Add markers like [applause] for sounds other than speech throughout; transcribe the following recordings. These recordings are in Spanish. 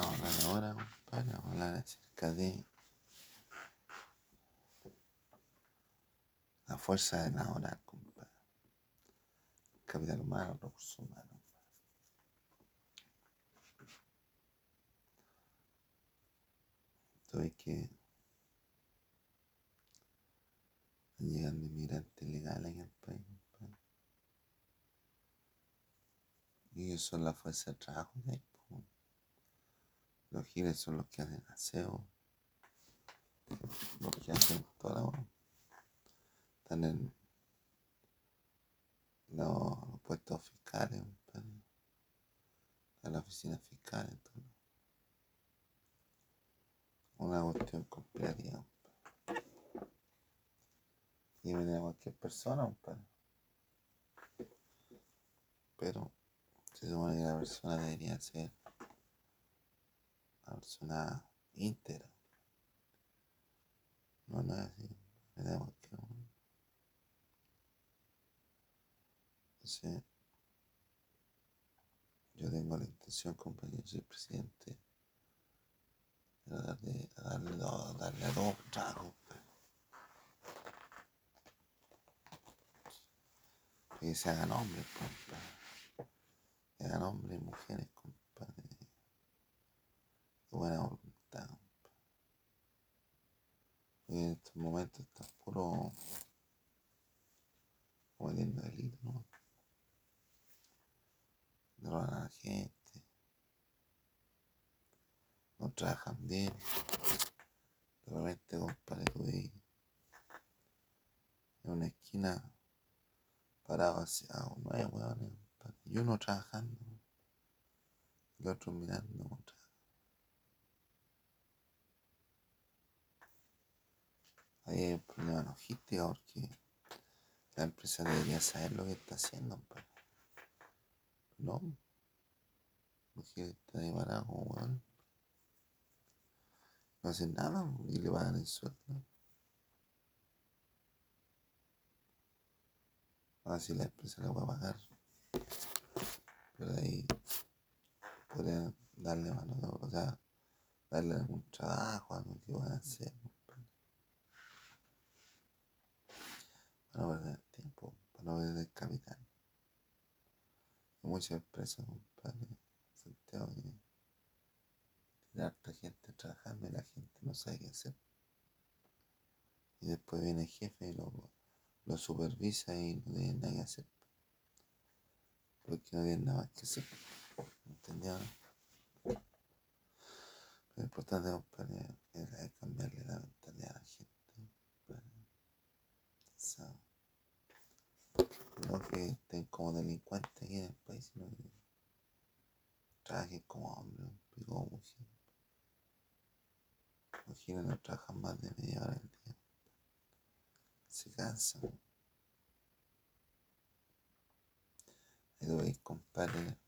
vamos a hablar ahora, compadre, vamos a hablar acerca de la fuerza de la hora, compadre. Capital humano, recursos humanos. Esto es que llegan inmigrantes legales en el país, compadre. Y ellos son la fuerza de trabajo de ahí. Los giles son los que hacen aseo, los que hacen toda la Están en los, puestos fiscales, en la oficina fiscal, entonces. Una cuestión completa, Y viene a cualquier persona, Pero se supone que la persona debería ser una persona íntegra. No, no es así. Tenemos que. Entonces, yo tengo la intención, compañero, soy presidente, de darle, darle, darle a todo trago. Que se hagan hombres, compadre. Que hagan hombres y mujeres, Y en estos momentos está puro cometiendo delito, ¿no? Drogan a la gente, no trabajan bien, de repente compadre tú en una esquina parado hacia nueve huevones, y uno trabajando, el otro mirando otra. Ahí hay un problema logístico porque la empresa debería saber lo que está haciendo. Pues. No. Porque está de parado como No hacen nada y le pagan el sueldo. Así la empresa le va a pagar. Pero ahí podrían darle mano, o sea, darle algún trabajo, algo que van a hacer. Para no perder tiempo, para no perder capital. Muchas empresas, compadre, Santiago, tiene harta gente trabajando y la gente no sabe qué hacer. Y después viene el jefe y lo, lo supervisa y no tiene nada que hacer. Porque no tiene nada más que hacer. ¿Entendió? Lo importante, compadre, es cambiarle la mentalidad a la gente. no que estén como delincuentes en el país, sino que trabajen como hombres y como mujer. Mujeres no trabajan más de media hora al día. Se cansan. Ahí lo veis, compadre,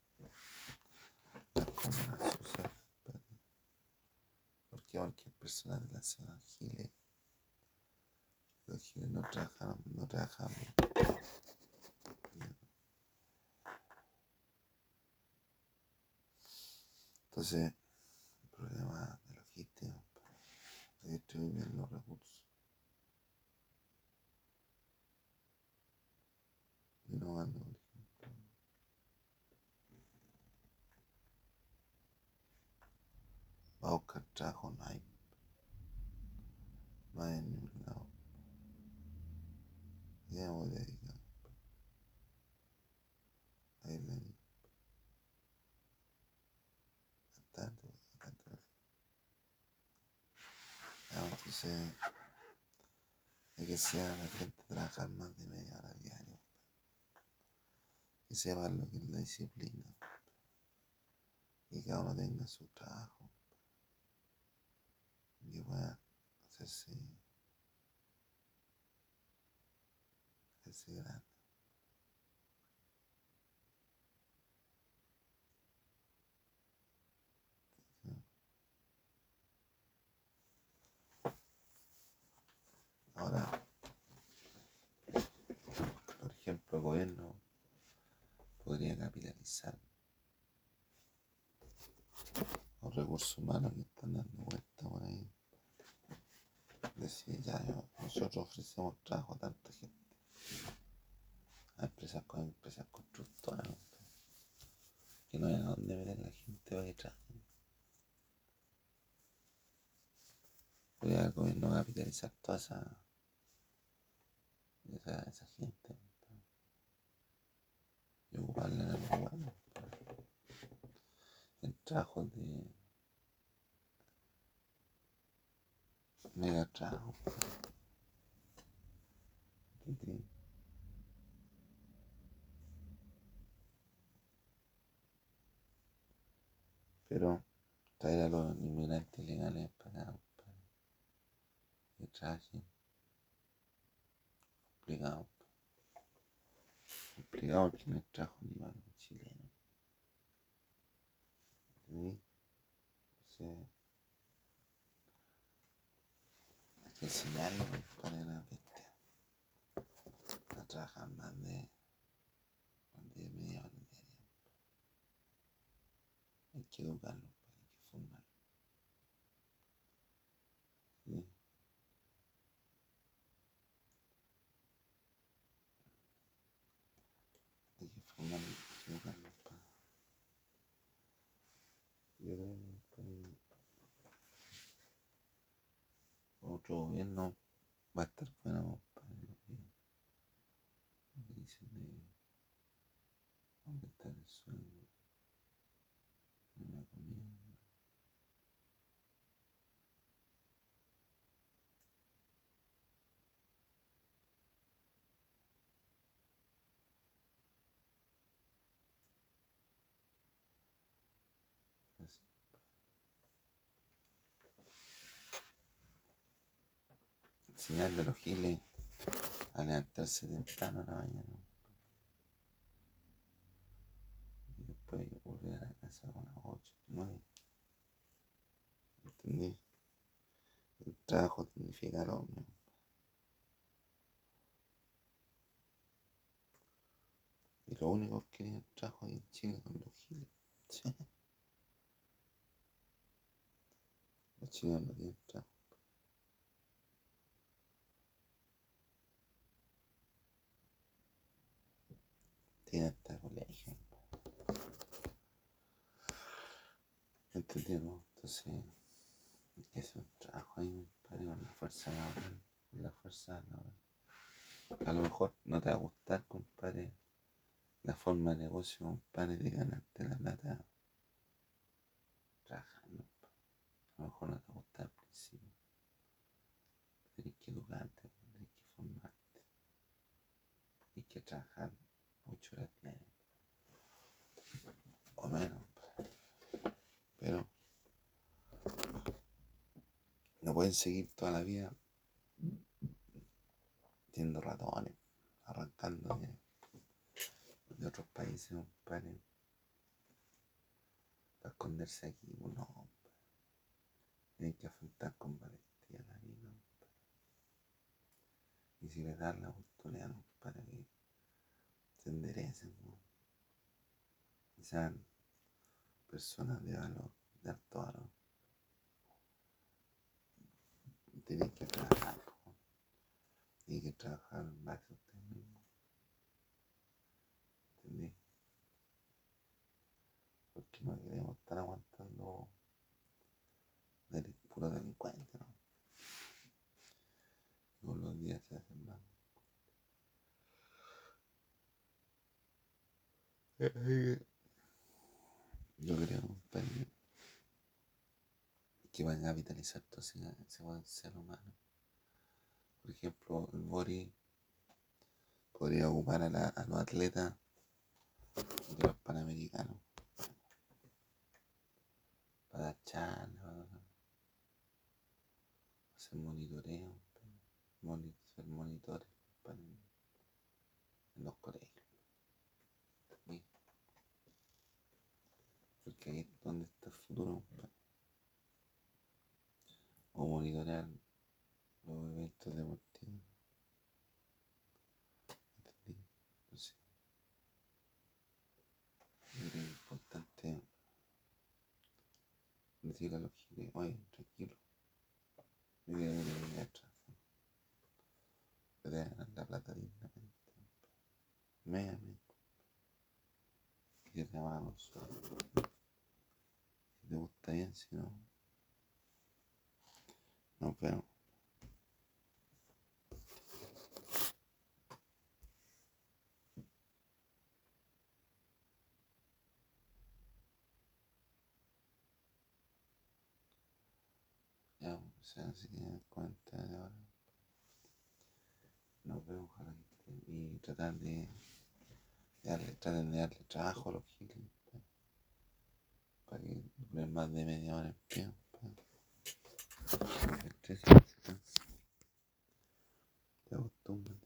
las sociales, Porque cualquier persona de la ciudad Giles, los Giles no trabajan, no trabajan Entonces, el problema de logística, de distribuir los recursos. Innovando, por ejemplo. Va a buscar trabajo, no Entonces, hay que sea la gente trabajar más de media hora diario. Que sepa lo que es la disciplina. Y cada uno tenga su trabajo. Que pueda hacerse, hacerse grande. Por ejemplo, el gobierno podría capitalizar los recursos humanos que están dando vuelta por ahí. Decir, ya, nosotros ofrecemos trabajo a tanta gente. A empresas con empresas constructoras, que no hay a dónde meter la gente para que. Podría el gobierno capitalizar toda esa, esa, esa gente y ocuparla en algo bueno. En trabajos de mega trabajo. Pero traer a los inmigrantes legales para para que trabajen. Complicado. Complicado porque no trabajo ni para los chilenos. ¿Sí? Sí. Hay que enseñarle para la bestia. A trabajar más de, más de media hora diaria. Hay que educarlo, hay que formarlo. Sí. Hay que formarlo, hay que educarlo para. Yo creo que otro gobierno va a estar bueno para lo que, lo que dicen de aumentar el sueldo en la comida. Así. Enseñarle a los giles a levantarse temprano a la mañana. Y después volver a la casa a las 8, 9. ¿Entendí? El trabajo significa al hombre. Y lo único que tienen trabajo ahí en Chile son los giles. [laughs] Los chilenos no tienen trabajo. Tienen hasta colegio. ¿Entendieron? Entonces, hacer un trabajo ahí para con la fuerza laboral, la fuerza laboral. A lo mejor no te va a gustar, compadre, la forma de negocio, compadre, de ganarte la plata trabajando. A lo mejor no te va a gustar al principio. Tienes que educarte, tienes que formarte. Tienes que trabajar ocho horas diarias. O menos. Pero no pueden seguir toda la vida siendo ratones, arrancando de, otros países, para esconderse aquí. No. Tienen que afrontar con valentía la vida. Y si les dan la oportunidad, para que se enderecen, ¿no? sean personas de valor, de alto valor. Tienen que trabajar, ¿no? tienen que trabajar en base a ustedes mismos. ¿Entendí? Porque no queremos estar aguantando del puro delincuente, ¿no? Con los días se hacen más. Yo creo, compadre, que van a capitalizar todo ese, ese ser humano. Por ejemplo, el Bori podría ocupar a, la- a los atletas de los panamericanos para dar charlas, hacer monitoreo, moni- ser monitores en, los colegios. Porque ahí es donde está el futuro. Monitorear los eventos deportivos. ¿Entendí? Entonces, yo creo importante decirle a los giles, oye, tranquilo. Yo quiero que atrás. Te ganar la plata dignamente. Méame. Que te amamos solo. Si te gusta bien, si no. Nos vemos. Ya, o sea, así que cuenta de ahora. Nos vemos, ojalá Y tratar de, de darle, traten de darle trabajo a los giles. pa- Para que duren más de media hora en pie. Pa- que